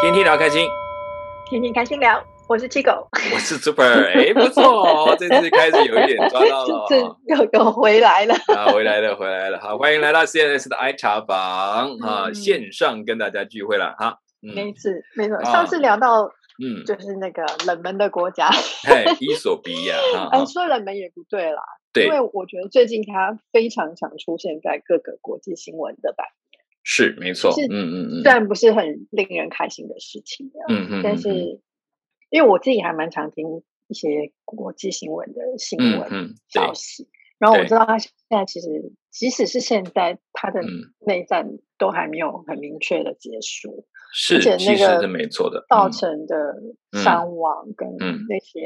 天天聊开心，天天开心聊。我是七狗，我是 Super，哎，不错，这次开始有一点抓到了，又又回来了。啊，回来了，回来了，好，欢迎来到 CNS 的 I 茶房啊，线上跟大家聚会了哈。没错，没错，上次聊到，嗯，就是那个冷门的国家，嘿，伊索比亚，哎，说冷门也不对啦，对，因为我觉得最近它非常常出现在各个国际新闻的版面，是没错，嗯嗯嗯，虽然不是很令人开心的事情，嗯嗯，但是。因为我自己还蛮常听一些国际新闻的新闻消息，然后我知道他现在其实即使是现在，他的内战都还没有很明确的结束，是，而且那个是没错的，造成的伤亡跟那些，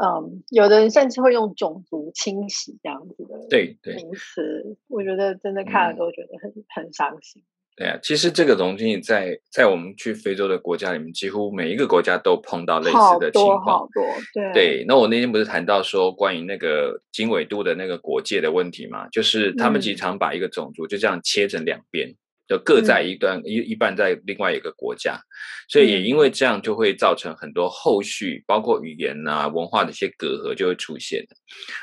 嗯，有的人甚至会用种族清洗这样子的对名词，我觉得真的看了都觉得很很伤心。对啊，其实这个东西在在我们去非洲的国家里面，几乎每一个国家都碰到类似的情况。好多，对。对，那我那天不是谈到说关于那个经纬度的那个国界的问题嘛？就是他们经常把一个种族就这样切成两边。就各在一端一一半在另外一个国家，所以也因为这样就会造成很多后续包括语言啊文化的一些隔阂就会出现。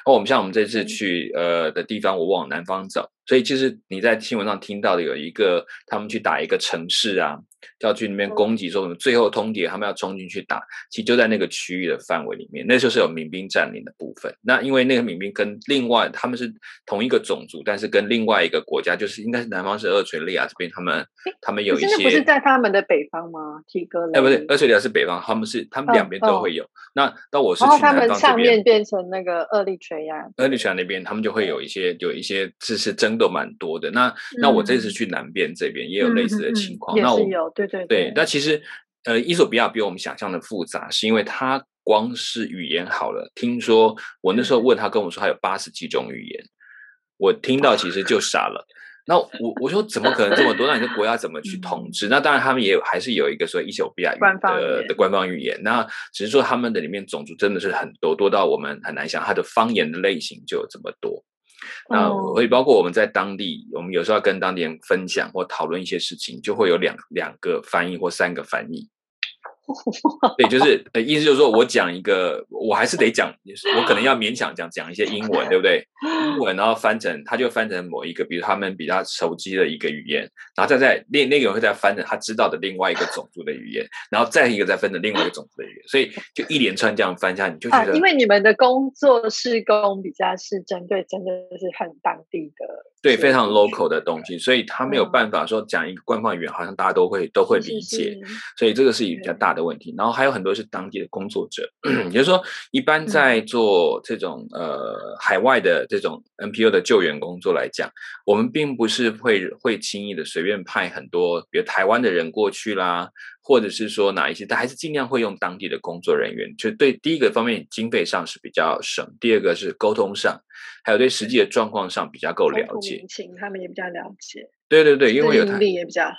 那我们像我们这次去呃的地方，我往南方走，所以其实你在新闻上听到的有一个他们去打一个城市啊。要去那边攻击，说什么最后通牒，他们要冲进去打，其实就在那个区域的范围里面，那就是有民兵占领的部分。那因为那个民兵跟另外他们是同一个种族，但是跟另外一个国家，就是应该是南方是厄垂利亚这边，他们他们有一些不是在他们的北方吗？提哥，哎，不是厄垂利亚是北方，他们是他们两边都会有。那到我是去他们上面变成那个厄立垂亚，厄立垂亚那边他们就会有一些有一些只是争斗蛮多的。那那我这次去南边这边也有类似的情况，那我有对。对对，那其实，呃，伊索比亚比我们想象的复杂，是因为它光是语言好了。听说我那时候问他，跟我说他有八十几种语言，我听到其实就傻了。那我我说怎么可能这么多？那你的国家怎么去统治？那当然他们也有还是有一个说伊索比亚语的的官方语言。那只是说他们的里面种族真的是很多，多到我们很难想，它的方言的类型就有这么多。那所以包括我们在当地，我们有时候要跟当地人分享或讨论一些事情，就会有两两个翻译或三个翻译。对，就是呃，意思就是说我讲一个，我还是得讲，我可能要勉强讲讲一些英文，对不对？英文，然后翻成，他就翻成某一个，比如他们比较熟悉的一个语言，然后再在另那个人会再翻成他知道的另外一个种族的语言，然后再一个再分成另外一个种族的语言，所以就一连串这样翻下，你就觉得，因为你们的工作是工比较是针对真的是很当地的。对，非常 local 的东西，所以他没有办法说讲一个官方语言，好像大家都会都会理解，所以这个是比较大的问题。然后还有很多是当地的工作者，也就是说，一般在做这种呃海外的这种 NPO 的救援工作来讲，我们并不是会会轻易的随便派很多，比如台湾的人过去啦。或者是说哪一些，但还是尽量会用当地的工作人员。就对第一个方面，经费上是比较省；第二个是沟通上，还有对实际的状况上比较够了解。情他们也比较了解。对对对，因为有他力也比较好。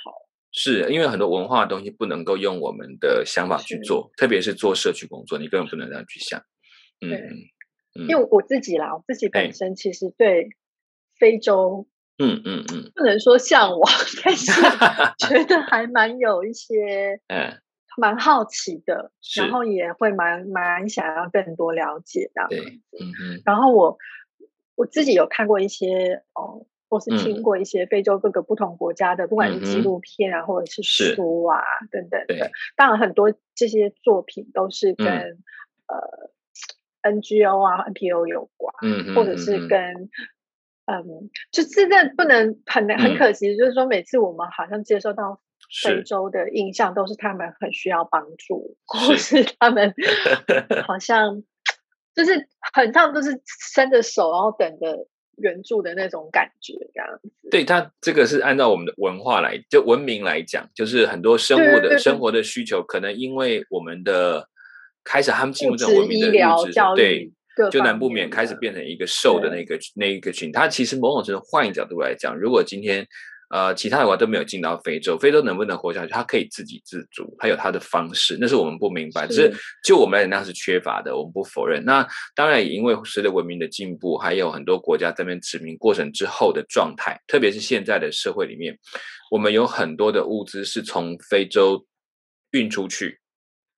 是因为很多文化的东西不能够用我们的想法去做，特别是做社区工作，你根本不能这样去想。嗯，因为我自己啦，我自己本身其实对非洲。嗯嗯嗯，不能说向往，但是 觉得还蛮有一些，嗯，蛮好奇的，然后也会蛮蛮想要更多了解这样子。嗯嗯。然后我我自己有看过一些哦，或是听过一些非洲各个不同国家的，不管是纪录片啊，或者是书啊等等的。当然，很多这些作品都是跟呃 NGO 啊 NPO 有关，嗯，或者是跟。嗯，就现在不能很很可惜，就是说每次我们好像接受到非洲的印象，都是他们很需要帮助，或是他们 好像就是很像都是伸着手，然后等着援助的那种感觉，这样子。对他这个是按照我们的文化来，就文明来讲，就是很多生物的生活的需求，可能因为我们的开始，他们进入这种文明的物质，对。就难不免开始变成一个瘦的那个那一个群。它其实某种程度换一个角度来讲，如果今天呃，其他的国家都没有进到非洲，非洲能不能活下去？它可以自给自足，它有它的方式，那是我们不明白。只是就我们来讲，那是缺乏的，我们不否认。那当然也因为随着文明的进步，还有很多国家在那边殖民过程之后的状态，特别是现在的社会里面，我们有很多的物资是从非洲运出去，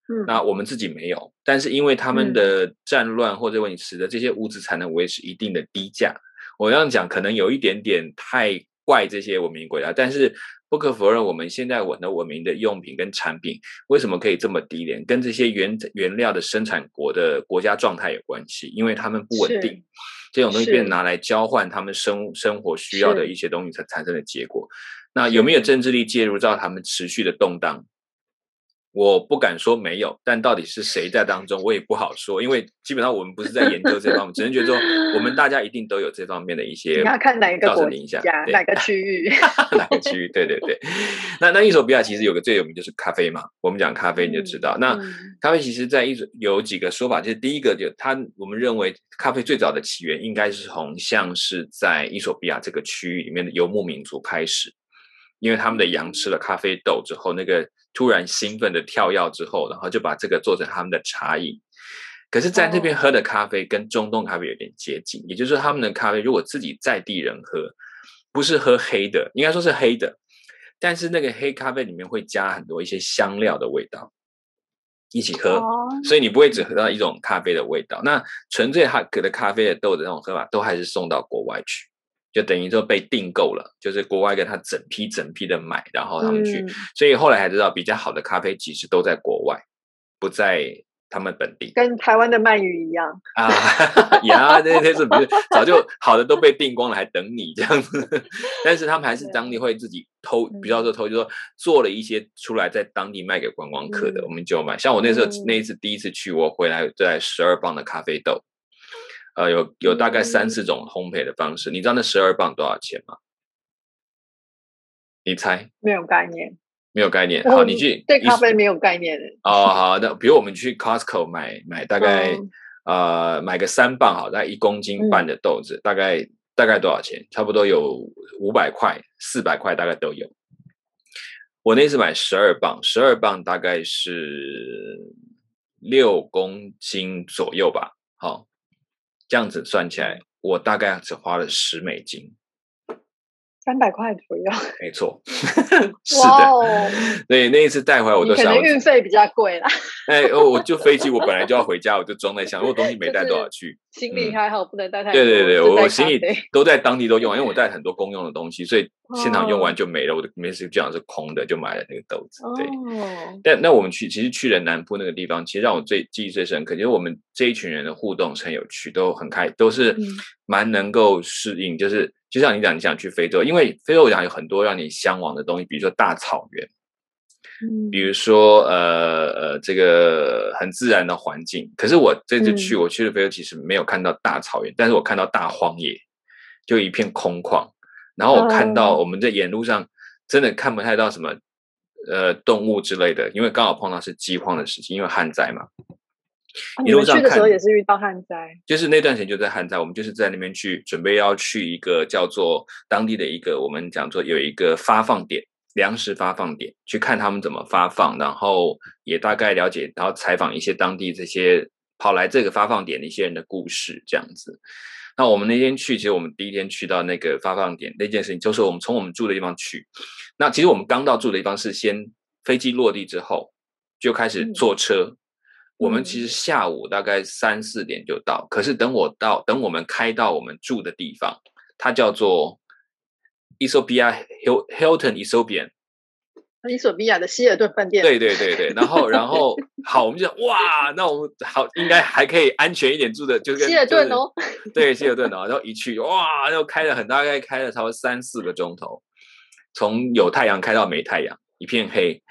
嗯，那我们自己没有，但是因为他们的战乱或者问题，使得这些物资才能维持一定的低价。我这样讲可能有一点点太。怪这些文明国家，但是不可否认，我们现在我的文明的用品跟产品为什么可以这么低廉？跟这些原原料的生产国的国家状态有关系，因为他们不稳定，这种东西被拿来交换他们生生活需要的一些东西才产生的结果。那有没有政治力介入，到他们持续的动荡？我不敢说没有，但到底是谁在当中，我也不好说，因为基本上我们不是在研究这方面，只能觉得说我们大家一定都有这方面的一 些，你要看哪一个国家，哪个区域，哪个区域，对对对。那那伊索比亚其实有个最有名就是咖啡嘛，我们讲咖啡你就知道，那咖啡其实在一有几个说法，就是第一个就它，我们认为咖啡最早的起源应该是从像是在伊索比亚这个区域里面的游牧民族开始，因为他们的羊吃了咖啡豆之后，那个。突然兴奋的跳跃之后，然后就把这个做成他们的茶饮。可是，在那边喝的咖啡跟中东咖啡有点接近，也就是说，他们的咖啡如果自己在地人喝，不是喝黑的，应该说是黑的，但是那个黑咖啡里面会加很多一些香料的味道一起喝，所以你不会只喝到一种咖啡的味道。那纯粹哈可的咖啡的豆的那种喝法，都还是送到国外去。就等于说被订购了，就是国外跟他整批整批的买，然后他们去，所以后来才知道比较好的咖啡其实都在国外，不在他们本地。跟台湾的鳗鱼一样啊，呀，这些是不是早就好的都被订光了，还等你这样子？但是他们还是当地会自己偷，比较说偷，就说做了一些出来在当地卖给观光客的，我们就买。像我那时候那一次第一次去，我回来在十二磅的咖啡豆。呃，有有大概三四种烘焙的方式，你知道那十二磅多少钱吗？你猜？没有概念，没有概念。好，你去对咖啡没有概念哦，好，那比如我们去 Costco 买买大概呃买个三磅，好，大概一公斤半的豆子，大概大概多少钱？差不多有五百块、四百块，大概都有。我那次买十二磅，十二磅大概是六公斤左右吧。好。这样子算起来，我大概只花了十美金。三百块左右，没错，是的。所以那一次带回来，我都想，可能运费比较贵啦。哎，我就飞机，我本来就要回家，我就装在箱，我东西没带多少去。行李还好，不能带太多。对对对，我行李都在当地都用，因为我带很多公用的东西，所以现场用完就没了。我的没事，这样是空的，就买了那个豆子。对。但那我们去，其实去了南部那个地方，其实让我最记忆最深刻，就是我们这一群人的互动是很有趣，都很开，都是蛮能够适应，就是。就像你讲，你想去非洲，因为非洲我讲有很多让你向往的东西，比如说大草原，嗯，比如说呃呃这个很自然的环境。可是我这次去，我去了非洲，其实没有看到大草原，但是我看到大荒野，就一片空旷。然后我看到我们在沿路上真的看不太到什么呃动物之类的，因为刚好碰到是饥荒的时期，因为旱灾嘛。一路上去的时候也是遇到旱灾，就是那段时间就在旱灾，我们就是在那边去准备要去一个叫做当地的一个我们讲做有一个发放点，粮食发放点，去看他们怎么发放，然后也大概了解，然后采访一些当地这些跑来这个发放点的一些人的故事，这样子。那我们那天去，其实我们第一天去到那个发放点那件事情，就是我们从我们住的地方去，那其实我们刚到住的地方是先飞机落地之后就开始坐车。我们其实下午大概三四点就到，可是等我到，等我们开到我们住的地方，它叫做 Ethiopia Hilton Ethiopian，伊索比亚的希尔顿饭店。对对对对，然后 然后好，我们就哇，那我们好应该还可以安全一点住的，就是希尔顿哦，对希尔顿哦，然后一去哇，又开了很大概开了差不多三四个钟头，从有太阳开到没太阳。一片黑，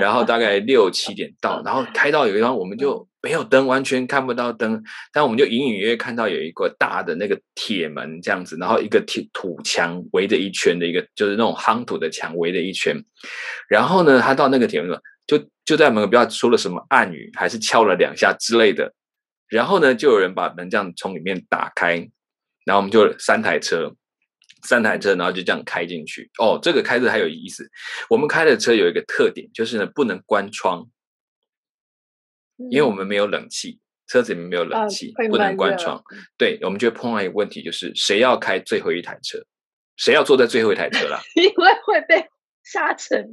然后大概六七点到，然后开到有一方我们就没有灯，完全看不到灯，但我们就隐隐约约看到有一个大的那个铁门这样子，然后一个铁土墙围着一圈的一个，就是那种夯土的墙围着一圈。然后呢，他到那个铁门就就在门口不知道说了什么暗语，还是敲了两下之类的。然后呢，就有人把门这样从里面打开，然后我们就三台车。三台车，然后就这样开进去。哦，这个开着还有意思。我们开的车有一个特点，就是呢不能关窗，因为我们没有冷气，车子里面没有冷气，不能关窗。对，我们就碰到一个问题，就是谁要开最后一台车？谁要坐在最后一台车啦？因为会被沙尘。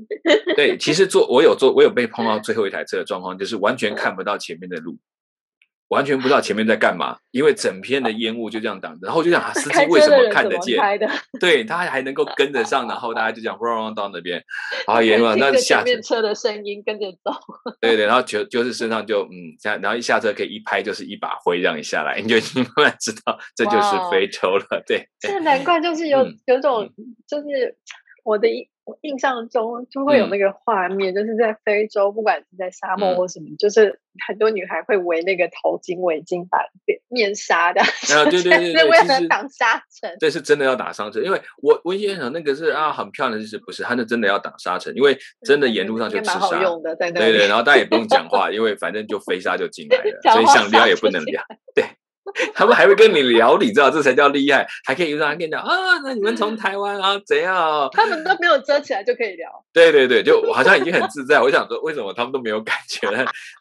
对，其实坐我有坐，我有被碰到最后一台车的状况，就是完全看不到前面的路。完全不知道前面在干嘛，因为整片的烟雾就这样挡着，然后就想 司机为什么看得见？对他还能够跟得上，然后大家就讲嗡 到那边，然后烟雾那下面车的声音跟着走。对对，然后就就是身上就嗯，下然后一下车可以一拍就是一把灰这样一下来，你就慢慢知道这就是非洲了。对，这难怪就是有有种就是我的一。我印象中就会有那个画面，就是在非洲，不管是在沙漠或什么，就是很多女孩会围那个头巾、围巾、把面纱的，啊，对对对对，为了挡沙尘。对是真的要打沙尘，因为我我以前想那个是啊很漂亮，就是不是，它那真的要挡沙尘，因为 真的沿路上就吃沙，对对，然后大家也不用讲话，因为反正就飞沙就进来了，所以想撩也不能撩，对。他们还会跟你聊，你知道，这才叫厉害，还可以让他跟你讲啊，那你们从 台湾啊怎样？他们都没有遮起来就可以聊。对对对，就好像已经很自在。我想说，为什么他们都没有感觉？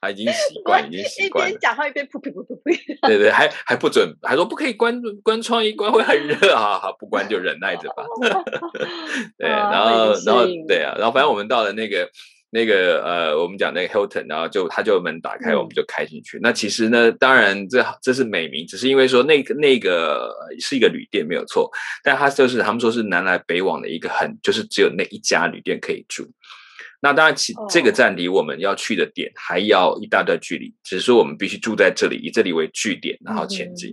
他已经习惯，已经习惯。一边讲话一边噗噗噗噗噗。对对，还还不准，还说不可以关关窗，一关会很热啊！好，不关就忍耐着吧。对，然后然后对啊，然后反正我们到了那个。那个呃，我们讲那个 Hilton，然后就他就门打开，我们就开进去。那其实呢，当然这这是美名，只是因为说那个那个是一个旅店没有错，但他就是他们说是南来北往的一个很，就是只有那一家旅店可以住。那当然，其这个站离我们要去的点还要一大段距离，只是说我们必须住在这里，以这里为据点，然后前进。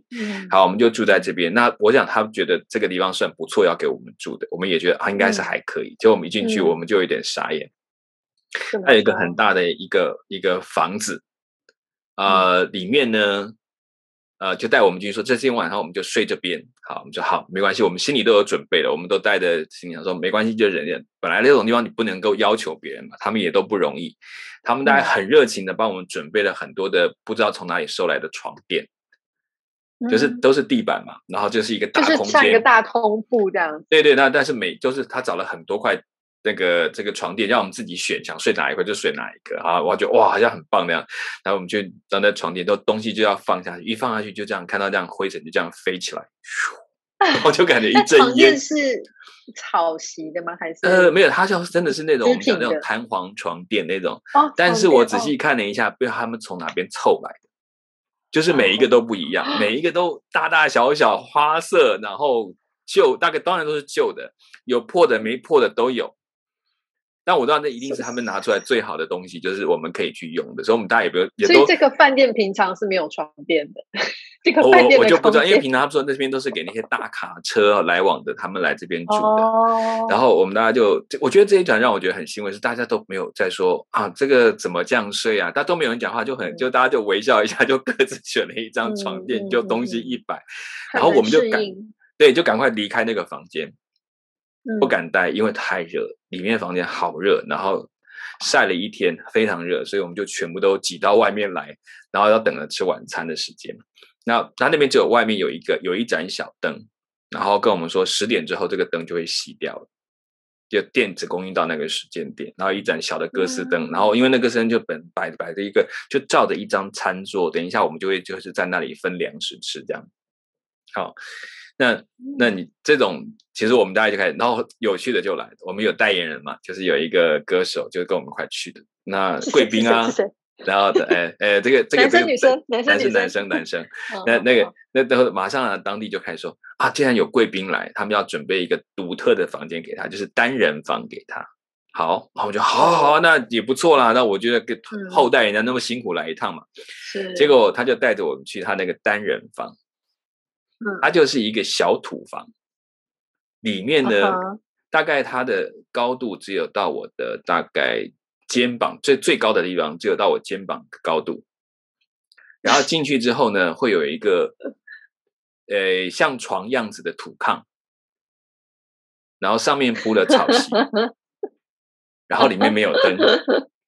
好，我们就住在这边。那我想他们觉得这个地方算不错，要给我们住的，我们也觉得啊，应该是还可以。结果我们一进去，我们就有点傻眼。还有一个很大的一个一个房子，呃，里面呢，呃，就带我们进去说，这今天晚上我们就睡这边。好，我们说好，没关系，我们心里都有准备了，我们都带着心想说，没关系，就忍忍。本来那种地方你不能够要求别人嘛，他们也都不容易，他们大家很热情的帮我们准备了很多的不知道从哪里收来的床垫，就是都是地板嘛，然后就是一个大空间，像一个大通铺这样。对对，那但是每就是他找了很多块。那个这个床垫让我们自己选，想睡哪一块就睡哪一个啊！我觉得哇，好像很棒那样。然后我们就站在床垫，都东西就要放下去，一放下去就这样看到这样灰尘就这样飞起来，我就感觉一阵烟。是草席的吗？还是呃没有，它就真的是那种我们讲那种弹簧床垫那种。哦。但是我仔细看了一下，不知道他们从哪边凑来的，就是每一个都不一样，每一个都大大小小花色，然后旧，大概当然都是旧的，有破的没破的都有。但我知道那一定是他们拿出来最好的东西，就是我们可以去用的，所以我们大家也不用。所以这个饭店平常是没有床垫的。这个饭店我就不知道，因为平常他们说那边都是给那些大卡车来往的，他们来这边住的。然后我们大家就，我觉得这一转让我觉得很欣慰，是大家都没有在说啊，这个怎么这样睡啊？大家都没有人讲话，就很就大家就微笑一下，就各自选了一张床垫，就东西一摆，然后我们就赶对，就赶快离开那个房间。不敢待，因为太热，里面房间好热，然后晒了一天，非常热，所以我们就全部都挤到外面来，然后要等着吃晚餐的时间。那他那边只有外面有一个有一盏小灯，然后跟我们说十点之后这个灯就会熄掉了，就电子供应到那个时间点，然后一盏小的哥斯灯，然后因为那个灯就本摆摆着一个，就照着一张餐桌，等一下我们就会就是在那里分粮食吃这样，好。那，那你这种，其实我们大家就开始，然后有趣的就来，我们有代言人嘛，就是有一个歌手，就是跟我们一块去的，那 贵宾啊，然后，哎哎，这个这个男生女生，男生男生男生，那那个那然后马上啊，当地就开始说啊，既然有贵宾来，他们要准备一个独特的房间给他，就是单人房给他。好，然后我就好好好，那也不错啦。那我觉得跟后代人家那么辛苦来一趟嘛，是。结果他就带着我们去他那个单人房。它就是一个小土房，里面呢，大概它的高度只有到我的大概肩膀最最高的地方，只有到我肩膀高度。然后进去之后呢，会有一个呃像床样子的土炕，然后上面铺了草席，然后里面没有灯，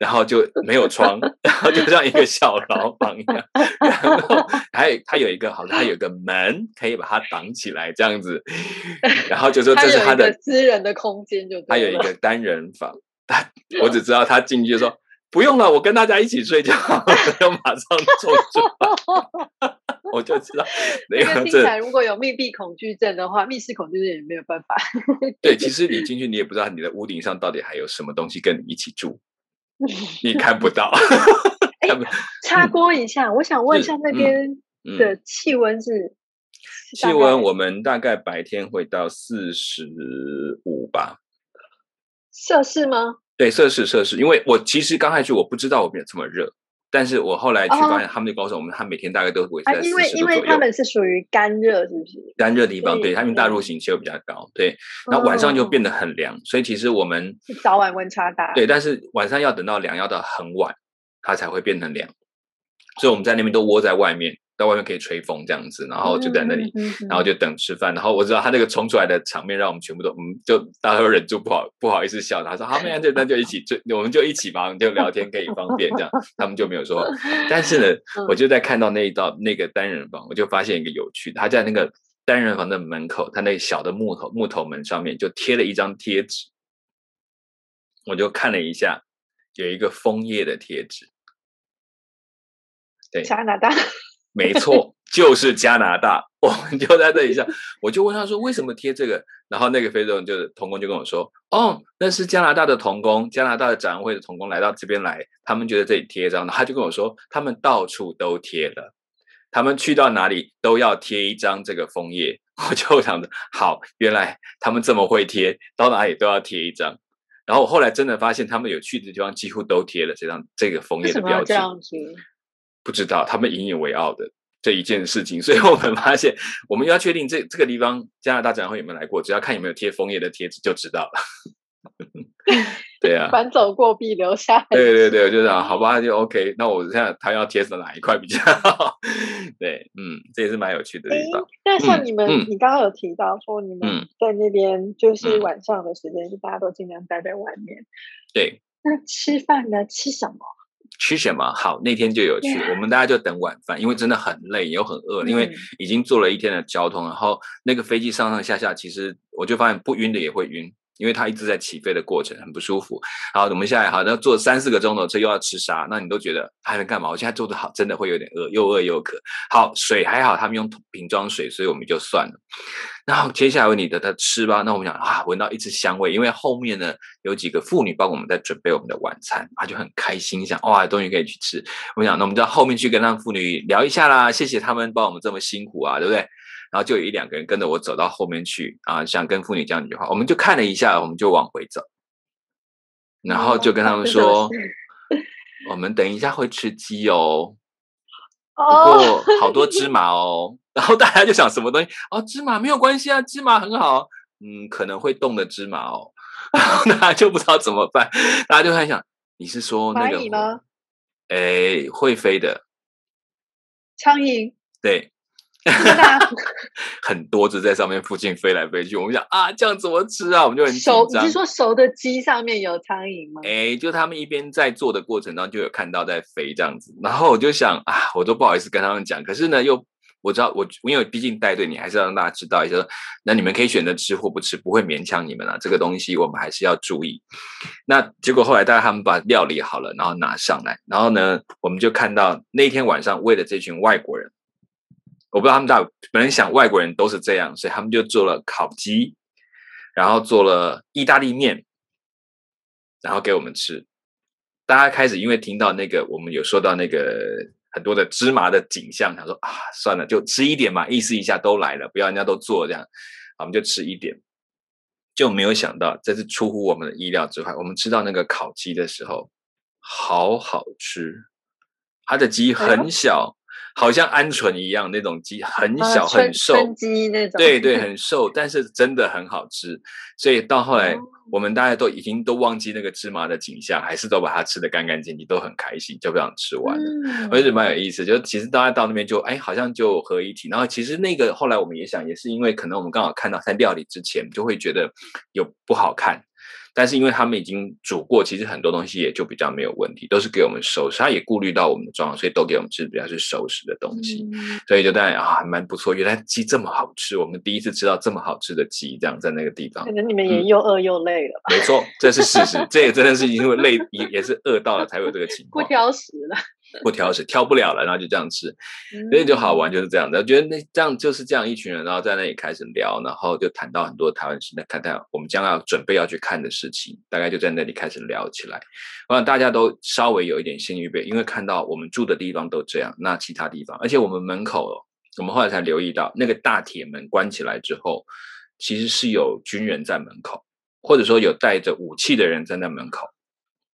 然后就没有窗，然后就像一个小牢房一样。然后还有它有一个好像它有个门可以把它挡起来这样子。然后就说这是他的私人的空间，就他有一个单人房。他 我只知道他进去就说不用了，我跟大家一起睡觉，要马上冲出来。我就知道，那个听起来如果有密闭恐惧症的话，密室恐惧症也没有办法。对，其实你进去，你也不知道你的屋顶上到底还有什么东西跟你一起住，你看不到。插播一下，我想问一下那边的气温是？气温我们大概白天会到四十五吧。摄氏吗？对，摄氏摄氏。因为我其实刚开始我不知道我们有这么热。但是我后来去发现，他们就告诉我们，他每天大概都会在四十度左右。因为因为他们是属于干热，是不是？干热地方，对，他们大陆型气候比较高，对。那晚上就变得很凉，所以其实我们早晚温差大。对，但是晚上要等到凉，要到很晚，它才会变成凉。所以我们在那边都窝在外面。在外面可以吹风这样子，然后就在那里，然后就等吃饭。然后我知道他那个冲出来的场面，让我们全部都嗯，就大家都忍住不好不好意思笑。他说：“好，那就那就一起，就我们就一起吧，就聊天可以方便这样。”他们就没有说。但是呢，我就在看到那一道那个单人房，我就发现一个有趣，他在那个单人房的门口，他那小的木头木头门上面就贴了一张贴纸。我就看了一下，有一个枫叶的贴纸。对，加拿大。没错，就是加拿大。我们就在这里笑，我就问他说：“为什么贴这个？”然后那个非洲人就是童工就跟我说：“哦，那是加拿大的童工，加拿大的展会的童工来到这边来，他们觉得这里贴一张。”他就跟我说：“他们到处都贴了，他们去到哪里都要贴一张这个枫叶。”我就想着，好，原来他们这么会贴，到哪里都要贴一张。然后我后来真的发现，他们有去的地方几乎都贴了这张这个枫叶的标志。不知道他们引以为傲的这一件事情，所以我们发现，我们要确定这这个地方加拿大展会有没有来过，只要看有没有贴枫叶的贴纸就知道了。对啊，反走过必留下。对对对，就是好吧，就 OK。那我现在他要贴的哪一块比较好？对，嗯，这也是蛮有趣的地方。那像你们，你刚刚有提到说你们在那边就是晚上的时间，是大家都尽量待在外面。对。那吃饭呢？吃什么？吃什么好？那天就有去，我们大家就等晚饭，因为真的很累又很饿，因为已经坐了一天的交通，然后那个飞机上上下下，其实我就发现不晕的也会晕。因为它一直在起飞的过程很不舒服，好，我们现在好像坐三四个钟头车又要吃沙，那你都觉得还能干嘛？我现在做的好，真的会有点饿，又饿又渴。好，水还好，他们用瓶装水，所以我们就算了。然后接下来问你的，他吃吧。那我们想啊，闻到一支香味，因为后面呢有几个妇女帮我们在准备我们的晚餐，他就很开心，想哇，终于可以去吃。我们讲，那我们在后面去跟那妇女聊一下啦，谢谢他们帮我们这么辛苦啊，对不对？然后就有一两个人跟着我走到后面去啊，想跟妇女讲几句话。我们就看了一下，我们就往回走，然后就跟他们说：“我们等一下会吃鸡哦，不过好多芝麻哦。”然后大家就想什么东西？哦，芝麻没有关系啊，芝麻很好。嗯，可能会动的芝麻哦。然后大家就不知道怎么办，大家就在想：你是说那个吗？哎，会飞的苍蝇。对。很多只在上面附近飞来飞去，我们想啊，这样怎么吃啊？我们就很紧张。你是说熟的鸡上面有苍蝇吗？哎，就他们一边在做的过程当中，就有看到在飞这样子。然后我就想啊，我都不好意思跟他们讲。可是呢，又我知道我因为毕竟带队，你还是要让大家知道一下。那你们可以选择吃或不吃，不会勉强你们啊。这个东西我们还是要注意。那结果后来大家他们把料理好了，然后拿上来，然后呢，我们就看到那天晚上为了这群外国人。我不知道他们大本来想外国人都是这样，所以他们就做了烤鸡，然后做了意大利面，然后给我们吃。大家开始因为听到那个我们有说到那个很多的芝麻的景象，他说啊，算了，就吃一点嘛，意思一下都来了，不要人家都做这样，我们就吃一点。就没有想到这是出乎我们的意料之外，我们吃到那个烤鸡的时候，好好吃，它的鸡很小。好像鹌鹑一样那种鸡，很小很瘦，鸡那种，对对，很瘦，但是真的很好吃。所以到后来，我们大家都已经都忘记那个芝麻的景象，还是都把它吃的干干净净，都很开心，就这样吃完了。我觉得蛮有意思，就其实大家到那边就哎，好像就合一体。然后其实那个后来我们也想，也是因为可能我们刚好看到在料理之前就会觉得有不好看。但是因为他们已经煮过，其实很多东西也就比较没有问题，都是给我们熟食。他也顾虑到我们的状况，所以都给我们吃比较是熟食的东西。所以就当然啊，还蛮不错。原来鸡这么好吃，我们第一次吃到这么好吃的鸡，这样在那个地方。可能你们也又饿又累了吧。没错，这是事实。这也真的是因为累，也也是饿到了才有这个情况。不挑食了。不挑食，挑不了了，然后就这样吃，所以就好玩，就是这样的。我觉得那这样就是这样一群人，然后在那里开始聊，然后就谈到很多台湾新的看待我们将要准备要去看的事情，大概就在那里开始聊起来。我想大家都稍微有一点心预备，因为看到我们住的地方都这样，那其他地方，而且我们门口，我们后来才留意到，那个大铁门关起来之后，其实是有军人在门口，或者说有带着武器的人站在门口。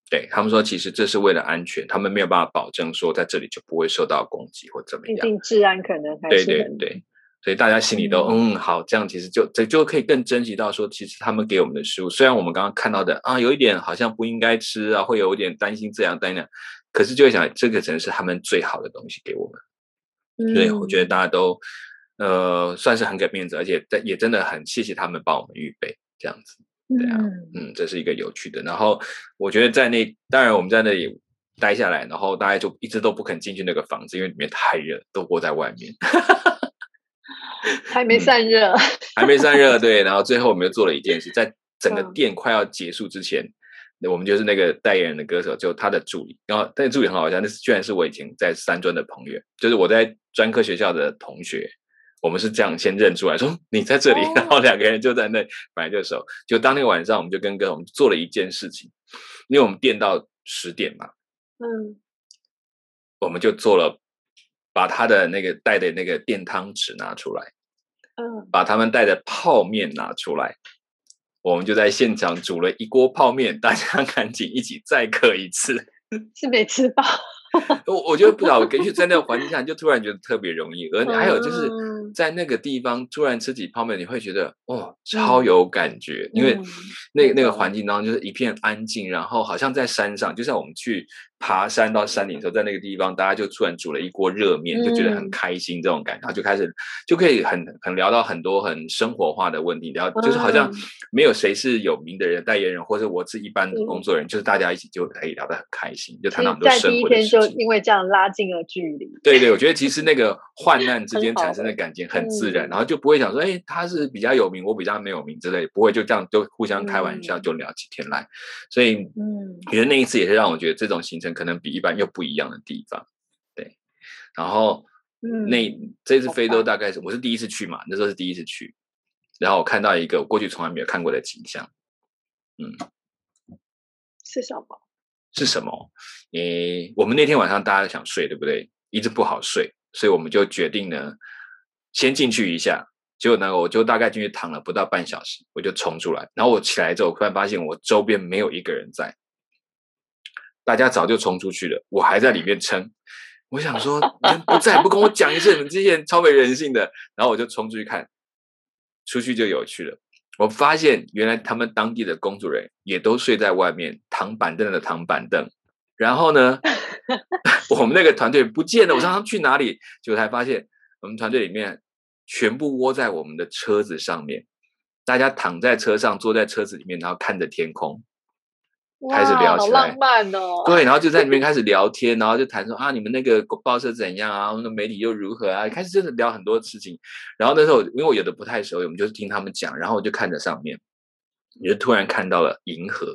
对他们说，其实这是为了安全，他们没有办法保证说在这里就不会受到攻击或怎么样。毕竟治安可能还是对对对，所以大家心里都嗯好，这样其实就这就可以更珍惜到说，其实他们给我们的食物，虽然我们刚刚看到的啊有一点好像不应该吃啊，会有一点担心这样担心那样，可是就会想这个真的是他们最好的东西给我们，所以我觉得大家都呃算是很给面子，而且在也真的很谢谢他们帮我们预备这样子。对啊，嗯，这是一个有趣的。然后我觉得在那，当然我们在那里待下来，然后大家就一直都不肯进去那个房子，因为里面太热，都窝在外面。还 没散热，还没散热。对，然后最后我们又做了一件事，在整个店快要结束之前，我们就是那个代言人的歌手，就他的助理。然后，但助理很好笑，那是居然是我以前在三专的朋友，就是我在专科学校的同学。我们是这样先认出来，说你在这里，然后两个人就在那本来就熟。就当天晚上，我们就跟哥我们做了一件事情，因为我们电到十点嘛，嗯，我们就做了，把他的那个带的那个电汤匙拿出来，嗯，把他们带的泡面拿出来，我们就在现场煮了一锅泡面，大家赶紧一起再刻一次，是没吃饱。我我觉得不知道，也许在那个环境下，就突然觉得特别容易。而还有就是在那个地方突然吃起泡面，你会觉得哦，超有感觉，因为那那个环境当中就是一片安静，然后好像在山上，就像我们去。爬山到山顶时候，在那个地方，大家就突然煮了一锅热面，就觉得很开心，这种感觉，然后就开始就可以很很聊到很多很生活化的问题，聊就是好像没有谁是有名的人代言人，或者我是一般的工作人员，就是大家一起就可以聊得很开心，就谈到很多生活的事情。就因为这样拉近了距离。对对，我觉得其实那个患难之间产生的感情很自然，然后就不会想说，哎，他是比较有名，我比较没有名之类，不会就这样就互相开玩笑就聊起天来。所以，嗯，觉得那一次也是让我觉得这种行程。可能比一般又不一样的地方，对。然后，那这次非洲大概是我是第一次去嘛，那时候是第一次去，然后我看到一个我过去从来没有看过的景象，嗯，是什么？是什么？诶，我们那天晚上大家想睡，对不对？一直不好睡，所以我们就决定呢，先进去一下。结果呢，我就大概进去躺了不到半小时，我就冲出来。然后我起来之后，突然发现我周边没有一个人在。大家早就冲出去了，我还在里面撑。我想说，人不在，不跟我讲一声，你们这些人超没人性的。然后我就冲出去看，出去就有趣了。我发现原来他们当地的工作人员也都睡在外面，躺板凳的躺板凳。然后呢，我们那个团队不见了，我让他们去哪里？结果才发现，我们团队里面全部窝在我们的车子上面，大家躺在车上，坐在车子里面，然后看着天空。开始聊起来，浪漫哦。对，然后就在里面开始聊天，然后就谈说啊，你们那个报社怎样啊？我们的媒体又如何啊？开始就是聊很多事情。然后那时候，因为我有的不太熟，我们就是听他们讲，然后我就看着上面，你就突然看到了银河，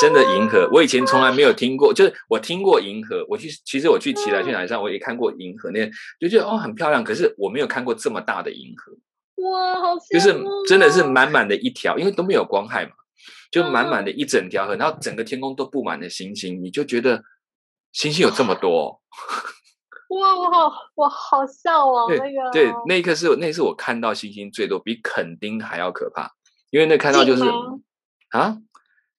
真的银河。我以前从来没有听过，就是我听过银河，我去，其实我去奇来去哪上，我也看过银河，那就觉得哦很漂亮，可是我没有看过这么大的银河。哇，好就是真的是满满的一条，因为都没有光害嘛。就满满的一整条河，然后整个天空都布满了星星，你就觉得星星有这么多。哇，我好，我好向往那个。对，那一刻是那是我看到星星最多，比垦丁还要可怕。因为那看到就是啊，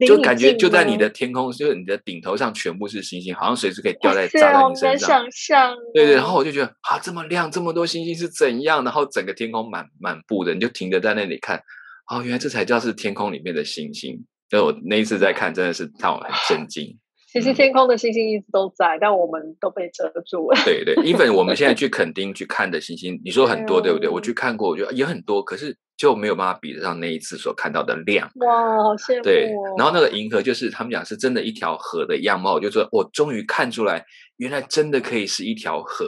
就感觉就在你的天空，就是你的顶头上全部是星星，好像随时可以掉在砸在你身上。想象。对对，然后我就觉得啊，这么亮，这么多星星是怎样？然后整个天空满满布的，你就停着在那里看。哦，原来这才叫是天空里面的星星。就我那一次在看，真的是让我很 震惊。其实天空的星星一直都在，但我们都被遮住了。对对，even 我们现在 去垦丁去看的星星，你说很多对不对？我去看过，我觉得也很多，可是就没有办法比得上那一次所看到的亮。哇，好羡慕！对，然后那个银河就是他们讲是真的一条河的样貌，就说我终于看出来，原来真的可以是一条河，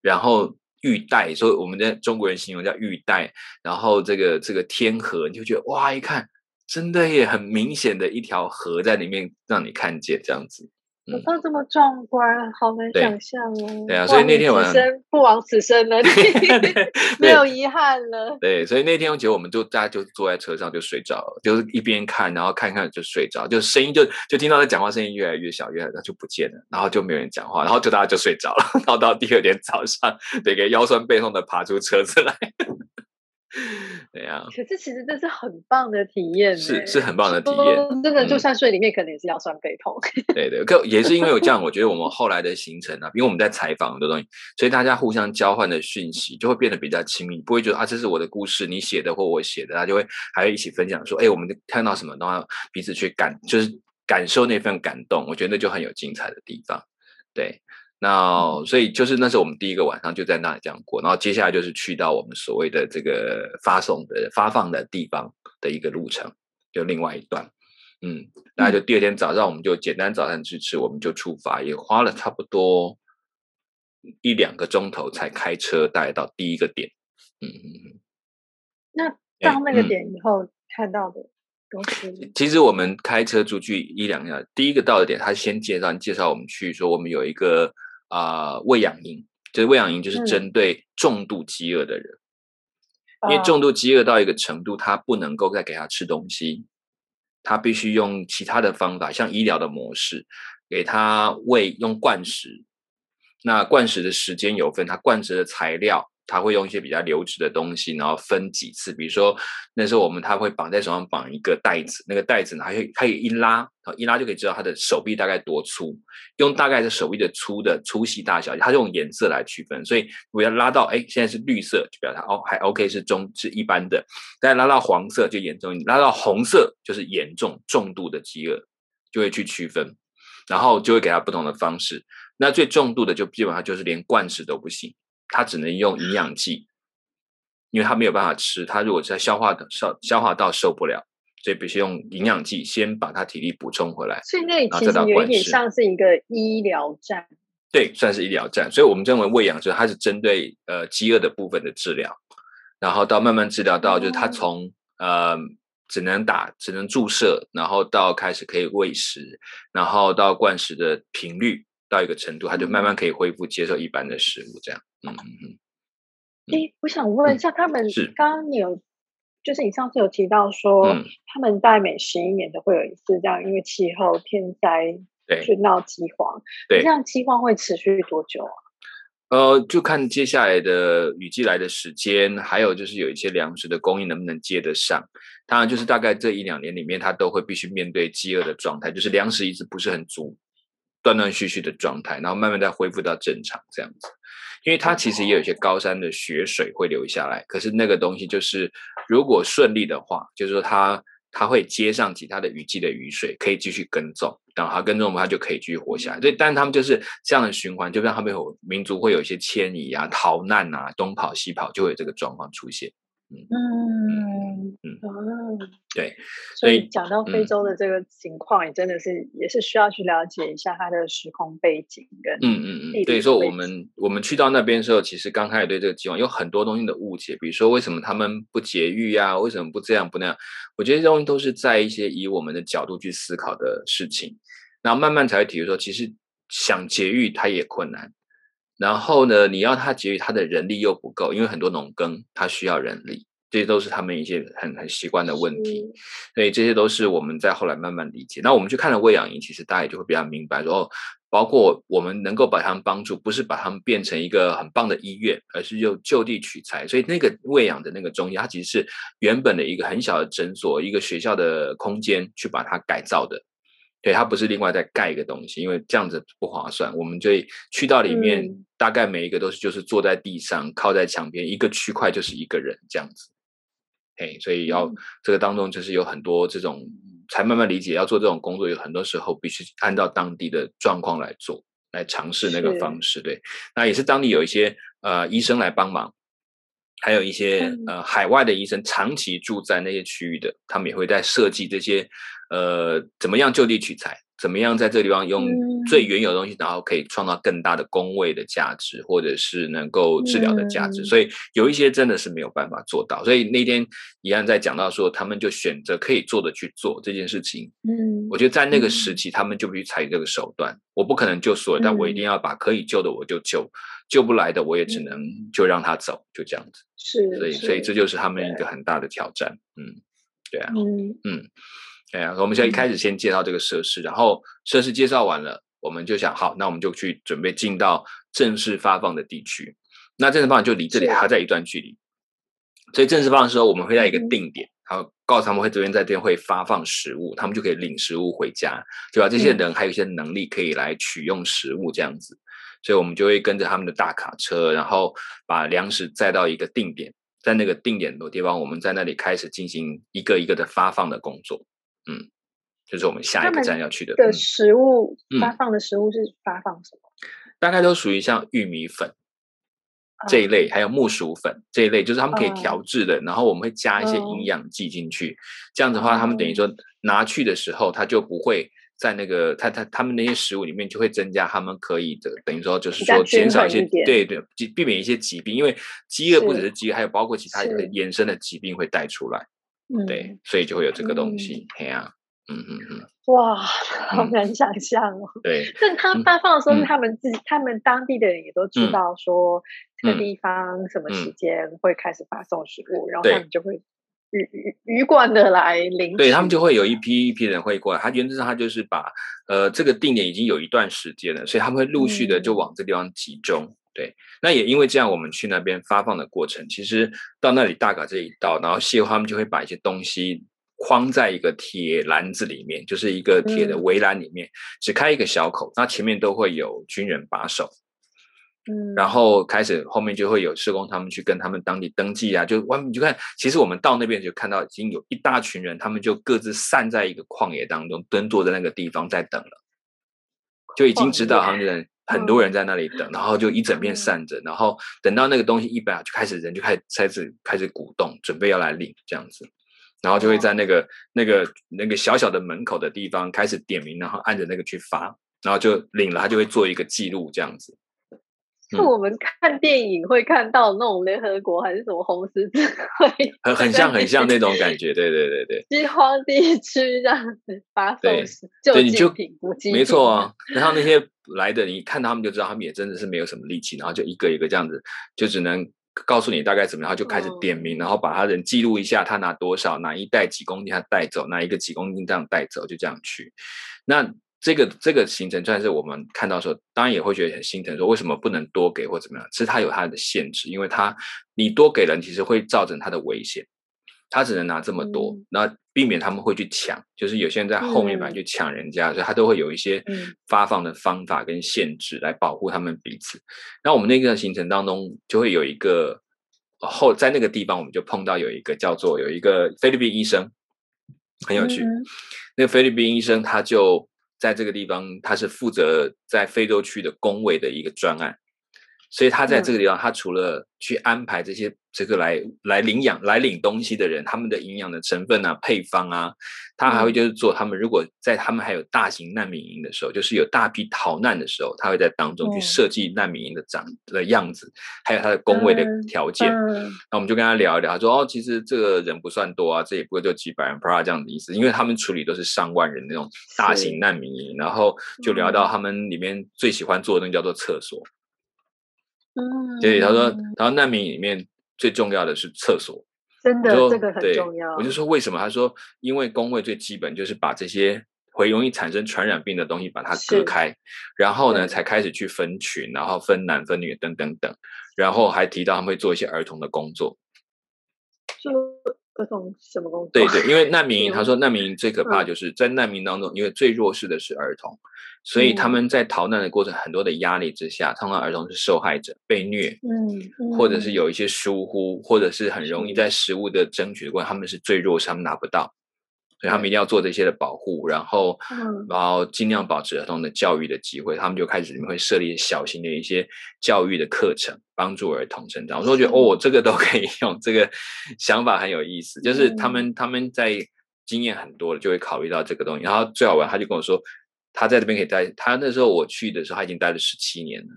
然后玉带，所以我们的中国人形容叫玉带，然后这个这个天河，你就觉得哇，一看。真的也很明显的一条河在里面，让你看见这样子。有到这么壮观，好难想象哦。对啊，所以那天晚上不枉此生了，没有遗憾了。对，所以那天我觉得我们就大家就坐在车上就睡着了，就是一边看，然后看看就睡着，就声音就就听到他讲话声音越来越小，越来越就不见了，然后就没有人讲话，然后就大家就睡着了，然后到第二天早上，得给腰酸背痛的爬出车子来。对呀，可是其实这是很棒的体验，是是很棒的体验。真的，就算睡里面，可能也是腰酸背痛。对对，可也是因为有这样，我觉得我们后来的行程啊，因为我们在采访很多东西，所以大家互相交换的讯息就会变得比较亲密，不会觉得啊，这是我的故事，你写的或我写的，他就会还会一起分享说，哎，我们看到什么，然后彼此去感，就是感受那份感动。我觉得那就很有精彩的地方，对。那所以就是那是我们第一个晚上就在那里这样过，然后接下来就是去到我们所谓的这个发送的发放的地方的一个路程，就另外一段，嗯，大家就第二天早上我们就简单早餐去吃，我们就出发，也花了差不多一两个钟头才开车带到第一个点，嗯嗯嗯。那到那个点以后看到的东西，其实我们开车出去一两下，第一个到的点，他先介绍介绍我们去说我们有一个。啊，喂养营就是喂养营，就是针对重度饥饿的人，因为重度饥饿到一个程度，他不能够再给他吃东西，他必须用其他的方法，像医疗的模式，给他喂用灌食。那灌食的时间有分，他灌食的材料。他会用一些比较流质的东西，然后分几次。比如说那时候我们他会绑在手上绑一个袋子，那个袋子呢，还可以可以一拉，一拉就可以知道他的手臂大概多粗，用大概是手臂的粗的粗细大小，他用颜色来区分。所以我要拉到哎现在是绿色，就表示哦还 OK 是中是一般的；但拉到黄色就严重，拉到红色就是严重重度的饥饿，就会去区分，然后就会给他不同的方式。那最重度的就基本上就是连灌食都不行。他只能用营养剂，因为他没有办法吃。他如果在消化的消消化道受不了，所以必须用营养剂先把他体力补充回来。所以那其实有一点像是一个医疗站，对，算是医疗站。所以我们认为喂养就是它是针对呃饥饿的部分的治疗，然后到慢慢治疗到就是他从呃只能打只能注射，然后到开始可以喂食，然后到灌食的频率到一个程度，他就慢慢可以恢复接受一般的食物这样。嗯嗯嗯，哎，我想问，一下他们刚刚你有，就是你上次有提到说，他们在每十一年都会有一次这样，因为气候天灾去闹饥荒，对，这样饥荒会持续多久啊？呃，就看接下来的雨季来的时间，还有就是有一些粮食的供应能不能接得上。当然，就是大概这一两年里面，他都会必须面对饥饿的状态，就是粮食一直不是很足，断断续续的状态，然后慢慢再恢复到正常这样子。因为它其实也有一些高山的雪水会流下来，可是那个东西就是如果顺利的话，就是说它它会接上其他的雨季的雨水，可以继续耕种，然后它耕种它就可以继续活下来。所以，但是他们就是这样的循环，就让他们有民族会有一些迁移啊、逃难啊、东跑西跑，就会有这个状况出现。嗯嗯嗯对，所以讲到非洲的这个情况，也真的是也是需要去了解一下它的时空背景跟嗯嗯嗯。对，说我们我们去到那边的时候，其实刚开始对这个计划有很多东西的误解，比如说为什么他们不节育啊？为什么不这样不那样？我觉得这东西都是在一些以我们的角度去思考的事情，然后慢慢才会体会说，其实想节育它也困难。然后呢，你要他给予，他的人力又不够，因为很多农耕他需要人力，这些都是他们一些很很习惯的问题，所以这些都是我们在后来慢慢理解。那我们去看了喂养营，其实大家也就会比较明白，说包括我们能够把他们帮助，不是把他们变成一个很棒的医院，而是就就地取材。所以那个喂养的那个中医，它其实是原本的一个很小的诊所，一个学校的空间，去把它改造的。对，它不是另外再盖一个东西，因为这样子不划算。我们就去到里面，大概每一个都是就是坐在地上，靠在墙边，一个区块就是一个人这样子。嘿，所以要这个当中就是有很多这种才慢慢理解，要做这种工作，有很多时候必须按照当地的状况来做，来尝试那个方式。对，那也是当地有一些呃医生来帮忙，还有一些呃海外的医生长期住在那些区域的，他们也会在设计这些呃怎么样就地取材。怎么样在这个地方用最原有的东西，然后可以创造更大的工位的价值，或者是能够治疗的价值？所以有一些真的是没有办法做到。所以那天一样在讲到说，他们就选择可以做的去做这件事情。嗯，我觉得在那个时期，他们就必须采取这个手段。我不可能救所有，但我一定要把可以救的我就救，救不来的我也只能就让他走，就这样子。是，所以所以这就是他们一个很大的挑战。嗯，对啊，嗯嗯。对啊，我们现在一开始先介绍这个设施，然后设施介绍完了，我们就想好，那我们就去准备进到正式发放的地区。那正式发放就离这里还在一段距离，所以正式发放的时候，我们会在一个定点，然后告诉他们会这边在这边会发放食物，他们就可以领食物回家，对吧？这些人还有一些能力可以来取用食物这样子，所以我们就会跟着他们的大卡车，然后把粮食载到一个定点，在那个定点的地方，我们在那里开始进行一个一个的发放的工作。嗯，就是我们下一个站要去的。的食物发放的食物是发放什么？大概都属于像玉米粉这一类，还有木薯粉这一类，就是他们可以调制的。然后我们会加一些营养剂进去，这样子的话，他们等于说拿去的时候，他就不会在那个他他他们那些食物里面就会增加他们可以的，等于说就是说减少一些对对，避免一些疾病，因为饥饿不只是饥饿，还有包括其他衍生的疾病会带出来。对，所以就会有这个东西，嘿啊，嗯嗯嗯，哇，好难想象哦。对，但他发放的时候，他们自己，他们当地的人也都知道说这个地方什么时间会开始发送食物，然后他们就会鱼鱼鱼贯的来领。对他们就会有一批一批人会过来，他原则上他就是把呃这个定点已经有一段时间了，所以他们会陆续的就往这地方集中。对，那也因为这样，我们去那边发放的过程，其实到那里大港这一道，然后蟹花他们就会把一些东西框在一个铁篮子里面，就是一个铁的围栏里面，只开一个小口，那前面都会有军人把守，嗯，然后开始后面就会有社工他们去跟他们当地登记啊，就外面就看，其实我们到那边就看到已经有一大群人，他们就各自散在一个旷野当中，蹲坐在那个地方在等了，就已经知道好像人。很多人在那里等，然后就一整片散着，然后等到那个东西一摆，就开始人就开始开始开始鼓动，准备要来领这样子，然后就会在那个那个那个小小的门口的地方开始点名，然后按着那个去发，然后就领了，他就会做一个记录这样子。是我们看电影会看到那种联合国还是什么红十字会，很很像很像那种感觉，对对对对。饥荒 地区这样子发送对，你就品，没错啊。然后那些来的，你看他们就知道，他们也真的是没有什么力气，然后就一个一个这样子，就只能告诉你大概怎么样，就开始点名，然后把他人记录一下，他拿多少，哪一袋几公斤他带走，哪一个几公斤这样带走，就这样去。那。这个这个行程算是我们看到说，当然也会觉得很心疼，说为什么不能多给或怎么样？其实它有它的限制，因为它你多给人，其实会造成它的危险，他只能拿这么多，那避免他们会去抢，就是有些人在后面反正去抢人家，所以他都会有一些发放的方法跟限制来保护他们彼此。那我们那个行程当中就会有一个后在那个地方，我们就碰到有一个叫做有一个菲律宾医生，很有趣，那个菲律宾医生他就。在这个地方，他是负责在非洲区的工位的一个专案，所以他在这个地方，他除了去安排这些。这个来来领养来领东西的人，他们的营养的成分啊、配方啊，他还会就是做他们如果在他们还有大型难民营的时候，就是有大批逃难的时候，他会在当中去设计难民营的长的样子，还有他的工位的条件。那我们就跟他聊一聊，他说哦，其实这个人不算多啊，这也不过就几百人，不是这样的意思，因为他们处理都是上万人那种大型难民营，然后就聊到他们里面最喜欢做的东西叫做厕所。嗯，所以他说，他说难民里面。最重要的是厕所，真的这个很重要。我就说为什么？他说，因为工会最基本就是把这些会容易产生传染病的东西把它隔开，然后呢才开始去分群，然后分男分女等等等，然后还提到他们会做一些儿童的工作。就儿童什么工作？对对，因为难民，他说难民最可怕就是在难民当中，因为最弱势的是儿童，所以他们在逃难的过程很多的压力之下，通常儿童是受害者，被虐，嗯，或者是有一些疏忽，或者是很容易在食物的争取的过程，他们是最弱，他们拿不到，所以他们一定要做这些的保护，然后然后尽量保持儿童的教育的机会。他们就开始会设立小型的一些教育的课程，帮助儿童成长。我说觉得哦，这个都可以用，这个想法很有意思。就是他们他们在经验很多了，就会考虑到这个东西。然后最好玩，他就跟我说，他在这边可以待。他那时候我去的时候，他已经待了十七年了，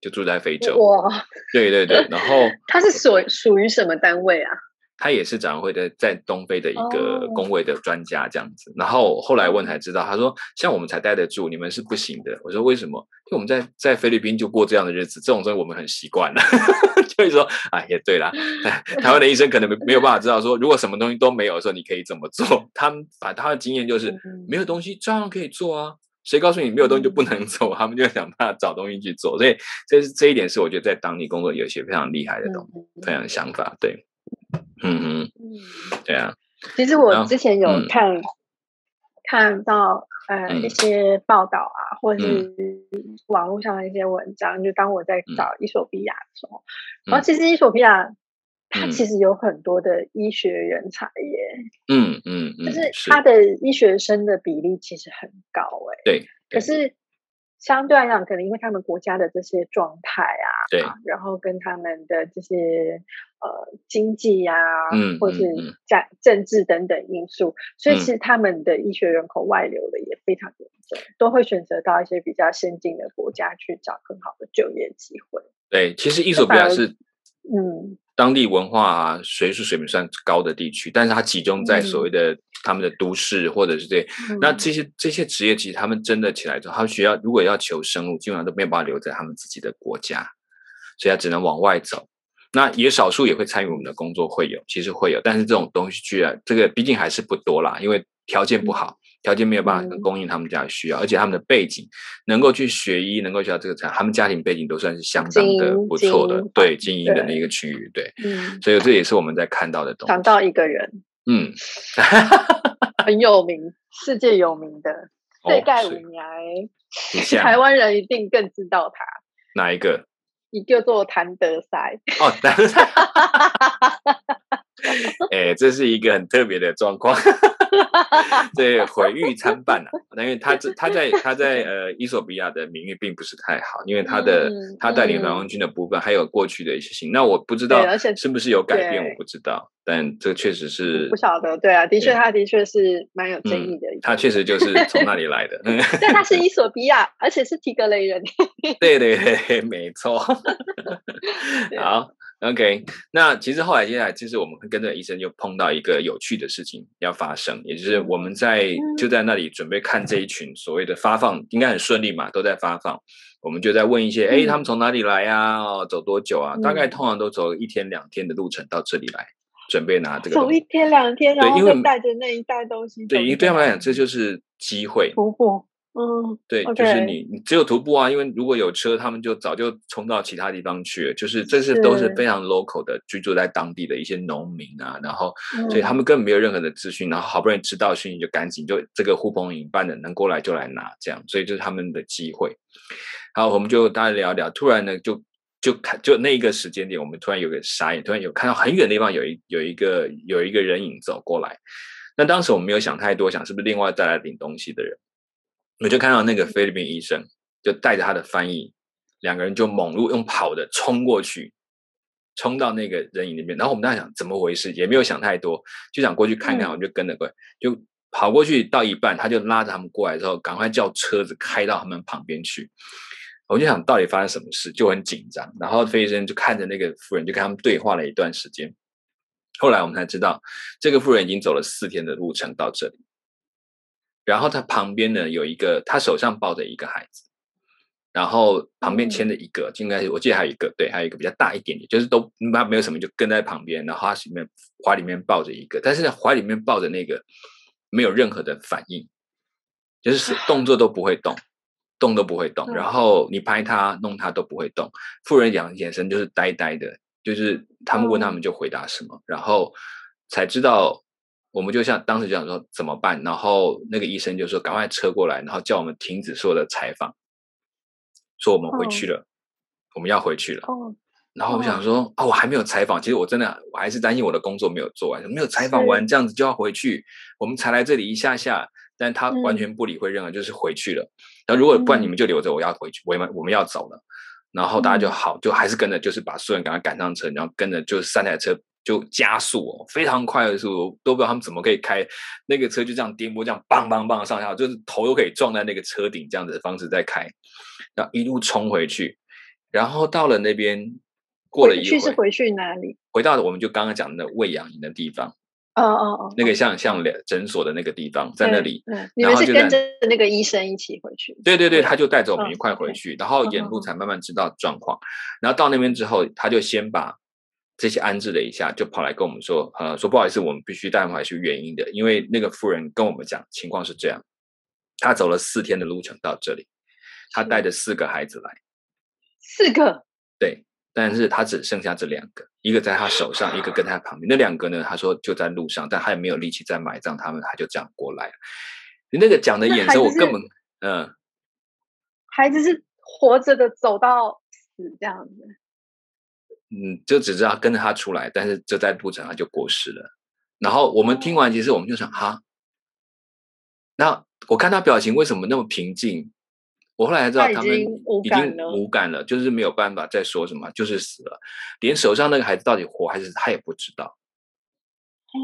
就住在非洲。哇，对对对。然后 他是属属于什么单位啊？他也是展会的在东非的一个工位的专家这样子，然后后来问才知道，他说像我们才待得住，你们是不行的。我说为什么？因为我们在在菲律宾就过这样的日子，这种东西我们很习惯了。就会说啊，也对啦，台湾的医生可能没有办法知道说，如果什么东西都没有的时候，你可以怎么做？他们把他的经验就是没有东西照样可以做啊。谁告诉你没有东西就不能做？他们就想办法找东西去做。所以这是这一点是我觉得在当地工作有一些非常厉害的东西，非常想法对。嗯哼，嗯，对啊。其实我之前有看看到呃一些报道啊，或者是网络上的一些文章。就当我在找伊索比亚的时候，然后其实伊索比亚它其实有很多的医学人才耶。嗯嗯嗯，就是它的医学生的比例其实很高哎。对，可是。相对来讲，可能因为他们国家的这些状态啊，对，然后跟他们的这些呃经济啊，嗯，或者是在政治等等因素，所以其实他们的医学人口外流的也非常严重，都会选择到一些比较先进的国家去找更好的就业机会。对，其实伊索比亚是嗯。当地文化啊，学术水平算高的地区，但是它集中在所谓的他们的都市或者是这，那这些这些职业其实他们真的起来之后，他们需要如果要求生路，基本上都没有办法留在他们自己的国家，所以他只能往外走。那也少数也会参与我们的工作，会有，其实会有，但是这种东西居然这个毕竟还是不多啦，因为条件不好。条件没有办法供应他们家的需要，而且他们的背景能够去学医，能够学到这个才，他们家庭背景都算是相当的不错的，对精英的那个区域，对，嗯，所以这也是我们在看到的东西。想到一个人，嗯，很有名，世界有名的肺盖五年，台湾人一定更知道他。哪一个？一个做谭德赛。哦，谭德赛。哎，这是一个很特别的状况。对，毁誉参半啊！因为他这他在他在呃伊索比亚的名誉并不是太好，因为他的他带领反攻军的部分还有过去的一些行，那我不知道是不是有改变，我不知道，但这确实是不晓得。对啊，的确，他的确是蛮有争议的。他确实就是从那里来的。但，他是伊索比亚，而且是提格雷人。对对对，没错。好。OK，那其实后来接下来，其实我们跟着医生就碰到一个有趣的事情要发生，也就是我们在就在那里准备看这一群所谓的发放，应该很顺利嘛，都在发放。我们就在问一些，哎，他们从哪里来呀？走多久啊？大概通常都走一天两天的路程到这里来，准备拿这个。走一天两天，然后带着那一袋东西。对，因为对他们来讲，这就是机会。突破。嗯，对，就是你，你只有徒步啊，因为如果有车，他们就早就冲到其他地方去了。就是这是都是非常 local 的，居住在当地的一些农民啊，然后所以他们根本没有任何的资讯，然后好不容易知道讯息，就赶紧就这个呼朋引伴的能过来就来拿，这样，所以就是他们的机会。好，我们就大家聊聊，突然呢，就就看就那一个时间点，我们突然有个傻眼，突然有看到很远的地方有一有一个有一个人影走过来。那当时我们没有想太多，想是不是另外再来领东西的人。我就看到那个菲律宾医生，就带着他的翻译，两个人就猛路用跑的冲过去，冲到那个人影那边。然后我们在想怎么回事，也没有想太多，就想过去看看。我就跟着过来，就跑过去到一半，他就拉着他们过来之后，赶快叫车子开到他们旁边去。我就想到底发生什么事，就很紧张。然后菲医生就看着那个妇人，就跟他们对话了一段时间。后来我们才知道，这个妇人已经走了四天的路程到这里。然后他旁边呢有一个，他手上抱着一个孩子，然后旁边牵着一个，应该是我记得还有一个，对，还有一个比较大一点点，就是都那没有什么，就跟在旁边，然后他里面怀里面抱着一个，但是怀里面抱着那个没有任何的反应，就是动作都不会动，动都不会动，然后你拍他弄他都不会动，富人讲眼神就是呆呆的，就是他们问他们就回答什么，然后才知道。我们就像当时讲说怎么办，然后那个医生就说赶快车过来，然后叫我们停止所有的采访，说我们回去了，我们要回去了。哦，然后我想说啊，我还没有采访，其实我真的我还是担心我的工作没有做完，没有采访完这样子就要回去，我们才来这里一下下，但他完全不理会任何，就是回去了。那如果不然你们就留着，我要回去，我们我们要走了。然后大家就好，就还是跟着，就是把所有人赶快赶上车，然后跟着就是三台车就加速哦，非常快的速度，都不知道他们怎么可以开那个车就这样颠簸，这样棒棒棒上下，就是头都可以撞在那个车顶这样子的方式在开，然后一路冲回去，然后到了那边过了一会，去是回去哪里？回到我们就刚刚讲的喂养营的地方。哦哦哦，那个像像诊所的那个地方，在那里，你们是跟着那个医生一起回去？对对对，他就带着我们一块回去，然后沿路才慢慢知道状况。然后到那边之后，他就先把这些安置了一下，就跑来跟我们说，呃，说不好意思，我们必须带回去原因的，因为那个夫人跟我们讲情况是这样，他走了四天的路程到这里，他带着四个孩子来，四个，对。但是他只剩下这两个，一个在他手上，一个跟他旁边。那两个呢？他说就在路上，但他也没有力气再埋葬他们，他就这样过来了。你那个讲的眼神，我根本嗯，孩子是活着的，走到死这样子。嗯，就只知道跟着他出来，但是就在路程他就过世了。然后我们听完，其实我们就想哈，那我看他表情为什么那么平静？我后来才知道，他们已经无感了，就是没有办法再说什么，就是死了。连手上那个孩子到底活还是他也不知道。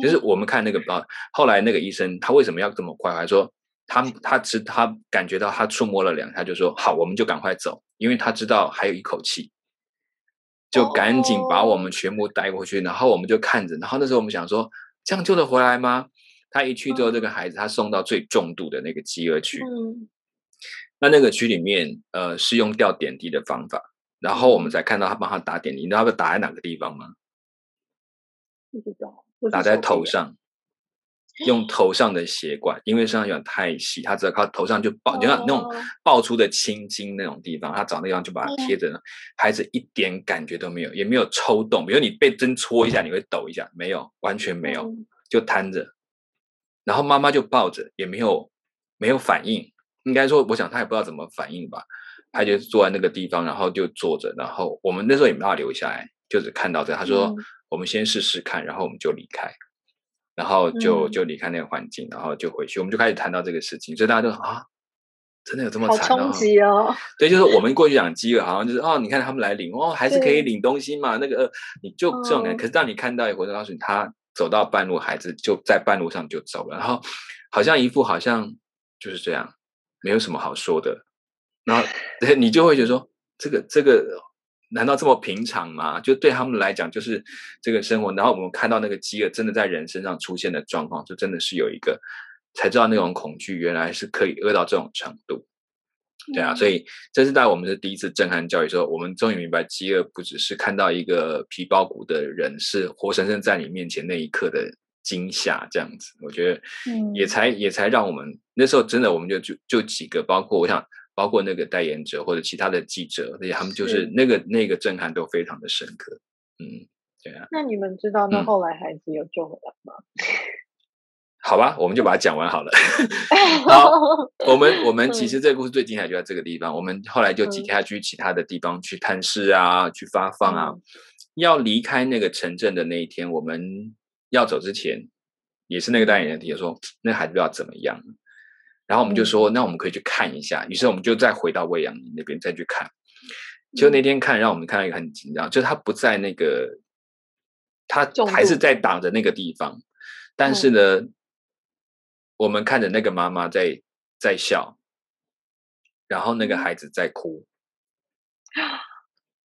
就是我们看那个报，后来那个医生他为什么要这么快？还说他他知他感觉到他触摸了两下，就说好，我们就赶快走，因为他知道还有一口气，就赶紧把我们全部带过去。然后我们就看着，然后那时候我们想说，这样救得回来吗？他一去之后，这个孩子他送到最重度的那个饥饿区。那那个区里面，呃，是用吊点滴的方法，然后我们才看到他帮他打点滴，你知道他打在哪个地方吗？不知道，打在头上，用头上的血管，因为身上有点太细，他只要靠头上就爆，你看那种爆出的青筋那种地方，他找那地方就把它贴着，孩子一点感觉都没有，也没有抽动，比如你被针戳一下，你会抖一下，没有，完全没有，就瘫着，然后妈妈就抱着，也没有没有反应。应该说，我想他也不知道怎么反应吧，他就坐在那个地方，然后就坐着，然后我们那时候也没法留下来，就只看到这。他说：“我们先试试看，然后我们就离开，然后就就离开那个环境，然后就回去。”我们就开始谈到这个事情，所以大家都啊，真的有这么惨冲击哦？对，就是我们过去讲饥饿，好像就是哦，你看他们来领哦，还是可以领东西嘛。那个你就这种感觉，可是当你看到一回头告诉你，他走到半路，孩子就在半路上就走了，然后好像一副好像就是这样。没有什么好说的，然后你就会觉得说，这个这个难道这么平常吗？就对他们来讲，就是这个生活。然后我们看到那个饥饿真的在人身上出现的状况，就真的是有一个才知道那种恐惧原来是可以饿到这种程度。对啊，所以这是在我们的第一次震撼教育之后，我们终于明白，饥饿不只是看到一个皮包骨的人是活生生在你面前那一刻的。惊吓这样子，我觉得也才也才让我们那时候真的，我们就就就几个，包括我想，包括那个代言者或者其他的记者，而且他们就是那个那个震撼都非常的深刻。嗯，对啊。那你们知道那后来孩子有救回来吗？好吧，我们就把它讲完好了。好，我们我们其实这个故事最精彩就在这个地方。我们后来就几天去其他的地方去探视啊，去发放啊。要离开那个城镇的那一天，我们。要走之前，也是那个代言人提说，那孩子不知道怎么样。然后我们就说，那我们可以去看一下。于是我们就再回到魏阳那边再去看。就那天看，让我们看到一个很紧张，就他不在那个，他还是在挡着那个地方。但是呢，我们看着那个妈妈在在笑，然后那个孩子在哭。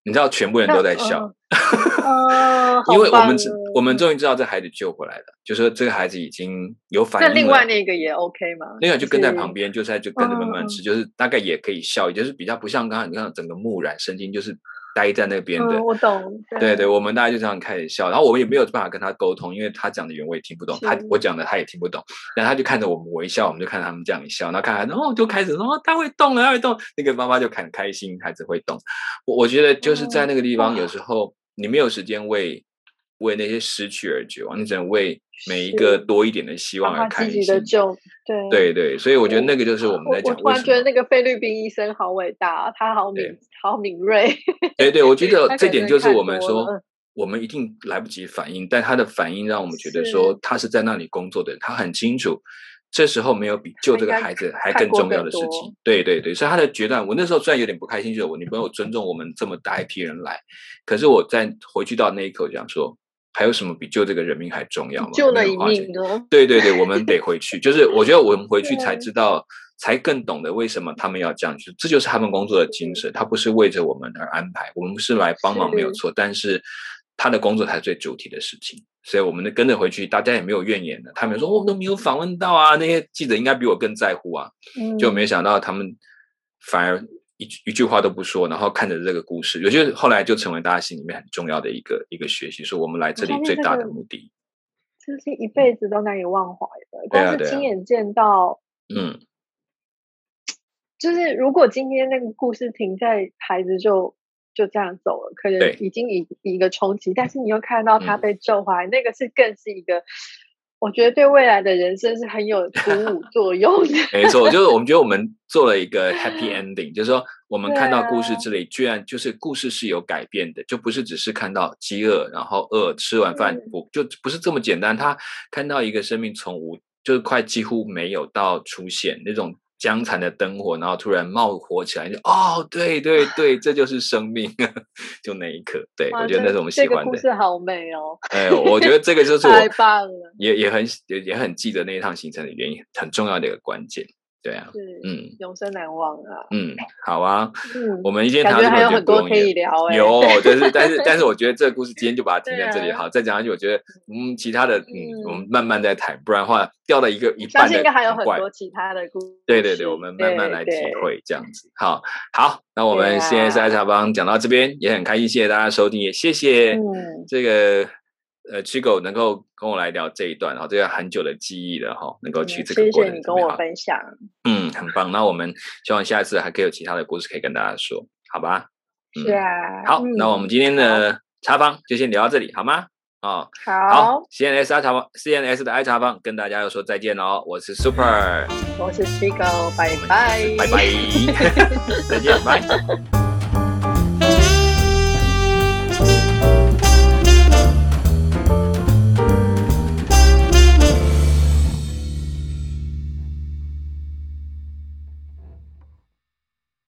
你知道，全部人都在笑。因为我们我们终于知道这孩子救回来了，就说这个孩子已经有反应了那另外那个也 OK 吗？另外就跟在旁边，就在就跟着慢慢吃，就是大概也可以笑，就是比较不像刚刚你看整个木然神经，就是待在那边的。我懂。对对，我们大家就这样开始笑，然后我们也没有办法跟他沟通，因为他讲的原我也听不懂，他我讲的他也听不懂，然后他就看着我们微笑，我们就看着他们这样一笑，然后看，然后就开始说他会动了，他会动。那个妈妈就很开心，孩子会动。我我觉得就是在那个地方，有时候。你没有时间为为那些失去而绝望，你只能为每一个多一点的希望而开心的救，对对对，所以我觉得那个就是我们在讲。我突然觉得那个菲律宾医生好伟大，他好敏好敏锐。对对，我觉得这点就是我们说，我们一定来不及反应，但他的反应让我们觉得说，他是在那里工作的人，他很清楚。这时候没有比救这个孩子还更重要的事情，对对对，所以他的决断，我那时候虽然有点不开心，就是我女朋友尊重我们这么大一批人来，可是我在回去到那一刻想说，还有什么比救这个人命还重要吗？救了一命对对对，我们得回去，就是我觉得我们回去才知道，才更懂得为什么他们要这样，去这就是他们工作的精神，他不是为着我们而安排，我们是来帮忙没有错，但是他的工作才是最主体的事情。所以我们跟着回去，大家也没有怨言的。他们说我都没有访问到啊，那些记者应该比我更在乎啊。就没想到他们反而一一句话都不说，然后看着这个故事，我觉得后来就成为大家心里面很重要的一个一个学习。说我们来这里最大的目的，这是一辈子都难以忘怀的。但是亲眼见到，嗯，就是如果今天那个故事停在孩子就。就这样走了，可能已经以一个冲击，但是你又看到他被救回来，那个是更是一个，我觉得对未来的人生是很有鼓舞 作用的。没错，就是我们觉得我们做了一个 happy ending，就是说我们看到故事这里，居然就是故事是有改变的，就不是只是看到饥饿，然后饿吃完饭不就不是这么简单，他看到一个生命从无就是快几乎没有到出现那种。僵残的灯火，然后突然冒火起来，就哦，对对对，这就是生命，就那一刻，对我觉得那是我们喜欢的。故事好美哦！哎，我觉得这个就是 太棒了，也也很也也很记得那一趟行程的原因，很重要的一个关键。对啊，嗯，永生难忘啊。嗯，好啊，嗯，我们今天谈还有很多可以聊。有，就是，但是，但是，我觉得这个故事今天就把它停在这里好，再讲下去，我觉得，嗯，其他的，嗯，我们慢慢再谈，不然的话掉到一个一半的。应该还有很多其他的故事。对对对，我们慢慢来体会这样子。好，好，那我们现在是爱茶帮讲到这边，也很开心，谢谢大家收听，也谢谢这个。呃，Chigo 能够跟我来聊这一段，然后这个很久的记忆了哈，能够去这个过程，谢谢你跟我分享，嗯，很棒。那我们希望下一次还可以有其他的故事可以跟大家说，好吧？是啊。好，那我们今天的茶坊就先聊到这里，好吗？哦，好。CNS 爱茶坊，CNS 的爱茶坊，跟大家要说再见喽。我是 Super，我是 Chigo，拜拜，拜拜，再见，拜。